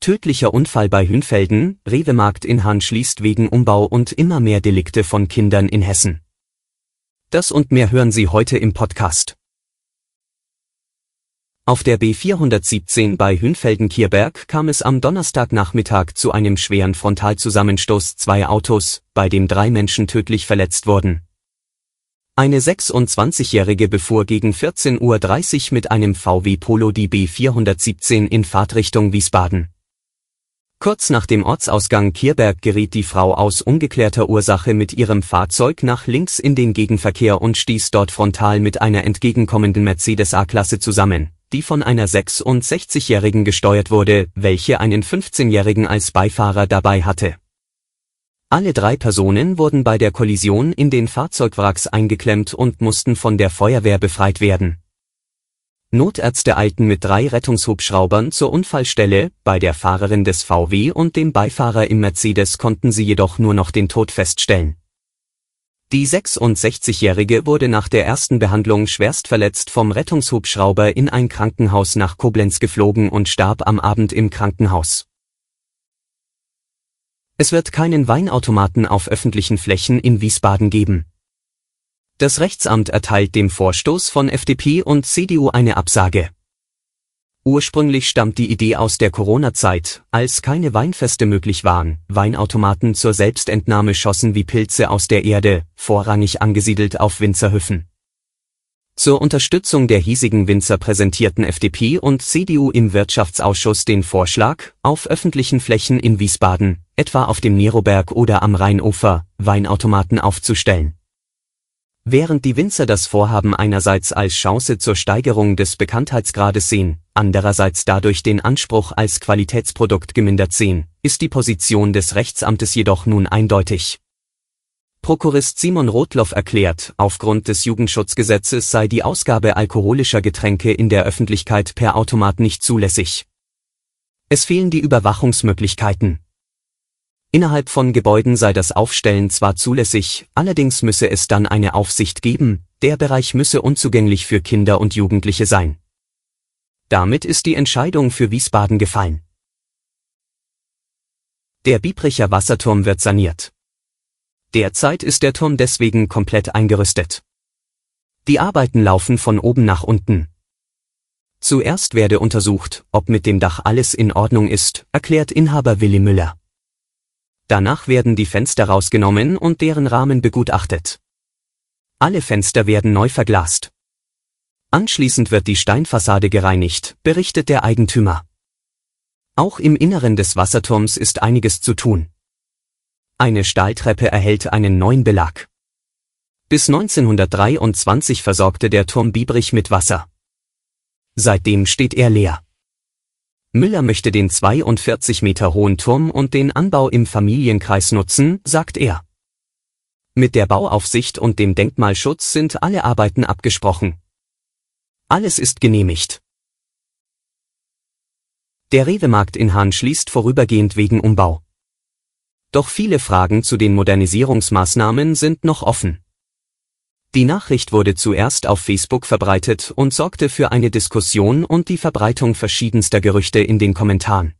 Tödlicher Unfall bei Hünfelden, Rewe-Markt in Hahn schließt wegen Umbau und immer mehr Delikte von Kindern in Hessen. Das und mehr hören Sie heute im Podcast. Auf der B417 bei Hünfelden-Kierberg kam es am Donnerstagnachmittag zu einem schweren Frontalzusammenstoß zweier Autos, bei dem drei Menschen tödlich verletzt wurden. Eine 26-Jährige befuhr gegen 14.30 Uhr mit einem VW Polo die B417 in Fahrtrichtung Wiesbaden. Kurz nach dem Ortsausgang Kierberg geriet die Frau aus ungeklärter Ursache mit ihrem Fahrzeug nach links in den Gegenverkehr und stieß dort frontal mit einer entgegenkommenden Mercedes A-Klasse zusammen, die von einer 66-Jährigen gesteuert wurde, welche einen 15-Jährigen als Beifahrer dabei hatte. Alle drei Personen wurden bei der Kollision in den Fahrzeugwracks eingeklemmt und mussten von der Feuerwehr befreit werden Notärzte eilten mit drei Rettungshubschraubern zur Unfallstelle, bei der Fahrerin des VW und dem Beifahrer im Mercedes konnten sie jedoch nur noch den Tod feststellen. Die 66-Jährige wurde nach der ersten Behandlung schwerst verletzt vom Rettungshubschrauber in ein Krankenhaus nach Koblenz geflogen und starb am Abend im Krankenhaus. Es wird keinen Weinautomaten auf öffentlichen Flächen in Wiesbaden geben das Rechtsamt erteilt dem Vorstoß von FDP und CDU eine Absage. Ursprünglich stammt die Idee aus der Corona-Zeit, als keine Weinfeste möglich waren, Weinautomaten zur Selbstentnahme schossen wie Pilze aus der Erde, vorrangig angesiedelt auf Winzerhöfen. Zur Unterstützung der hiesigen Winzer präsentierten FDP und CDU im Wirtschaftsausschuss den Vorschlag, auf öffentlichen Flächen in Wiesbaden, etwa auf dem Neroberg oder am Rheinufer, Weinautomaten aufzustellen Während die Winzer das Vorhaben einerseits als Chance zur Steigerung des Bekanntheitsgrades sehen, andererseits dadurch den Anspruch als Qualitätsprodukt gemindert sehen, ist die Position des Rechtsamtes jedoch nun eindeutig. Prokurist Simon Rotloff erklärt, aufgrund des Jugendschutzgesetzes sei die Ausgabe alkoholischer Getränke in der Öffentlichkeit per Automat nicht zulässig. Es fehlen die Überwachungsmöglichkeiten. Innerhalb von Gebäuden sei das Aufstellen zwar zulässig, allerdings müsse es dann eine Aufsicht geben, der Bereich müsse unzugänglich für Kinder und Jugendliche sein. Damit ist die Entscheidung für Wiesbaden gefallen. Der Biebricher Wasserturm wird saniert. Derzeit ist der Turm deswegen komplett eingerüstet. Die Arbeiten laufen von oben nach unten. Zuerst werde untersucht, ob mit dem Dach alles in Ordnung ist, erklärt Inhaber Willi Müller. Danach werden die Fenster rausgenommen und deren Rahmen begutachtet. Alle Fenster werden neu verglast. Anschließend wird die Steinfassade gereinigt, berichtet der Eigentümer. Auch im Inneren des Wasserturms ist einiges zu tun. Eine Stahltreppe erhält einen neuen Belag. Bis 1923 versorgte der Turm Biebrich mit Wasser. Seitdem steht er leer. Müller möchte den 42 Meter hohen Turm und den Anbau im Familienkreis nutzen, sagt er. Mit der Bauaufsicht und dem Denkmalschutz sind alle Arbeiten abgesprochen. Alles ist genehmigt. Der Rewe-Markt in Hahn schließt vorübergehend wegen Umbau. Doch viele Fragen zu den Modernisierungsmaßnahmen sind noch offen. Die Nachricht wurde zuerst auf Facebook verbreitet und sorgte für eine Diskussion und die Verbreitung verschiedenster Gerüchte in den Kommentaren.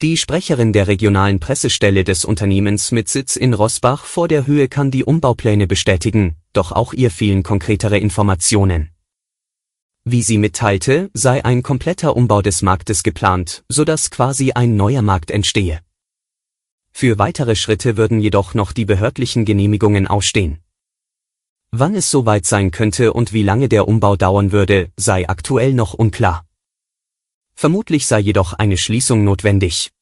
Die Sprecherin der regionalen Pressestelle des Unternehmens mit Sitz in Rossbach vor der Höhe kann die Umbaupläne bestätigen, doch auch ihr fehlen konkretere Informationen. Wie sie mitteilte, sei ein kompletter Umbau des Marktes geplant, sodass quasi ein neuer Markt entstehe. Für weitere Schritte würden jedoch noch die behördlichen Genehmigungen ausstehen. Wann es soweit sein könnte und wie lange der Umbau dauern würde, sei aktuell noch unklar. Vermutlich sei jedoch eine Schließung notwendig.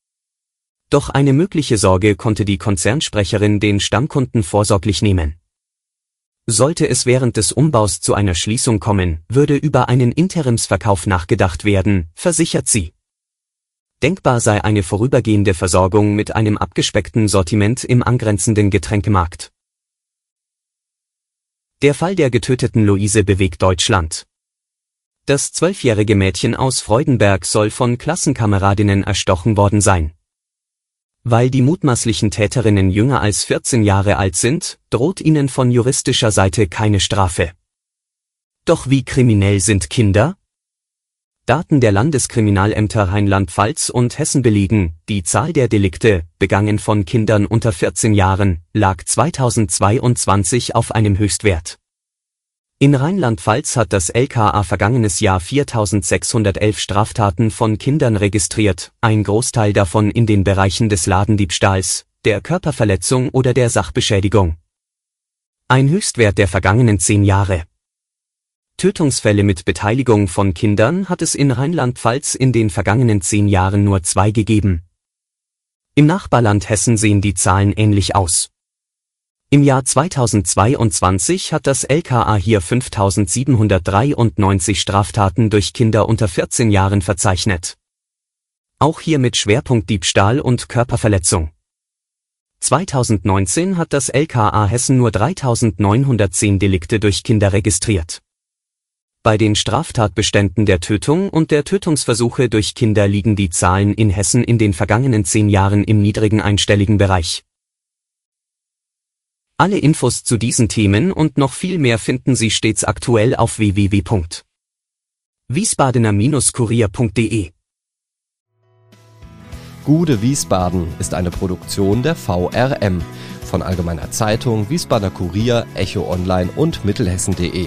Doch eine mögliche Sorge konnte die Konzernsprecherin den Stammkunden vorsorglich nehmen. Sollte es während des Umbaus zu einer Schließung kommen, würde über einen Interimsverkauf nachgedacht werden, versichert sie. Denkbar sei eine vorübergehende Versorgung mit einem abgespeckten Sortiment im angrenzenden Getränkemarkt. Der Fall der getöteten Luise bewegt Deutschland. Das zwölfjährige Mädchen aus Freudenberg soll von Klassenkameradinnen erstochen worden sein. Weil die mutmaßlichen Täterinnen jünger als 14 Jahre alt sind, droht ihnen von juristischer Seite keine Strafe. Doch wie kriminell sind Kinder? Daten der Landeskriminalämter Rheinland-Pfalz und Hessen belegen, die Zahl der Delikte, begangen von Kindern unter 14 Jahren, lag 2022 auf einem Höchstwert. In Rheinland-Pfalz hat das LKA vergangenes Jahr 4611 Straftaten von Kindern registriert, ein Großteil davon in den Bereichen des Ladendiebstahls, der Körperverletzung oder der Sachbeschädigung. Ein Höchstwert der vergangenen zehn Jahre. Tötungsfälle mit Beteiligung von Kindern hat es in Rheinland-Pfalz in den vergangenen zehn Jahren nur zwei gegeben. Im Nachbarland Hessen sehen die Zahlen ähnlich aus. Im Jahr 2022 hat das LKA hier 5793 Straftaten durch Kinder unter 14 Jahren verzeichnet. Auch hier mit Schwerpunkt Diebstahl und Körperverletzung. 2019 hat das LKA Hessen nur 3910 Delikte durch Kinder registriert. Bei den Straftatbeständen der Tötung und der Tötungsversuche durch Kinder liegen die Zahlen in Hessen in den vergangenen zehn Jahren im niedrigen einstelligen Bereich. Alle Infos zu diesen Themen und noch viel mehr finden Sie stets aktuell auf www.wiesbadener-kurier.de. Gude Wiesbaden ist eine Produktion der VRM von Allgemeiner Zeitung, Wiesbadener Kurier, Echo Online und Mittelhessen.de.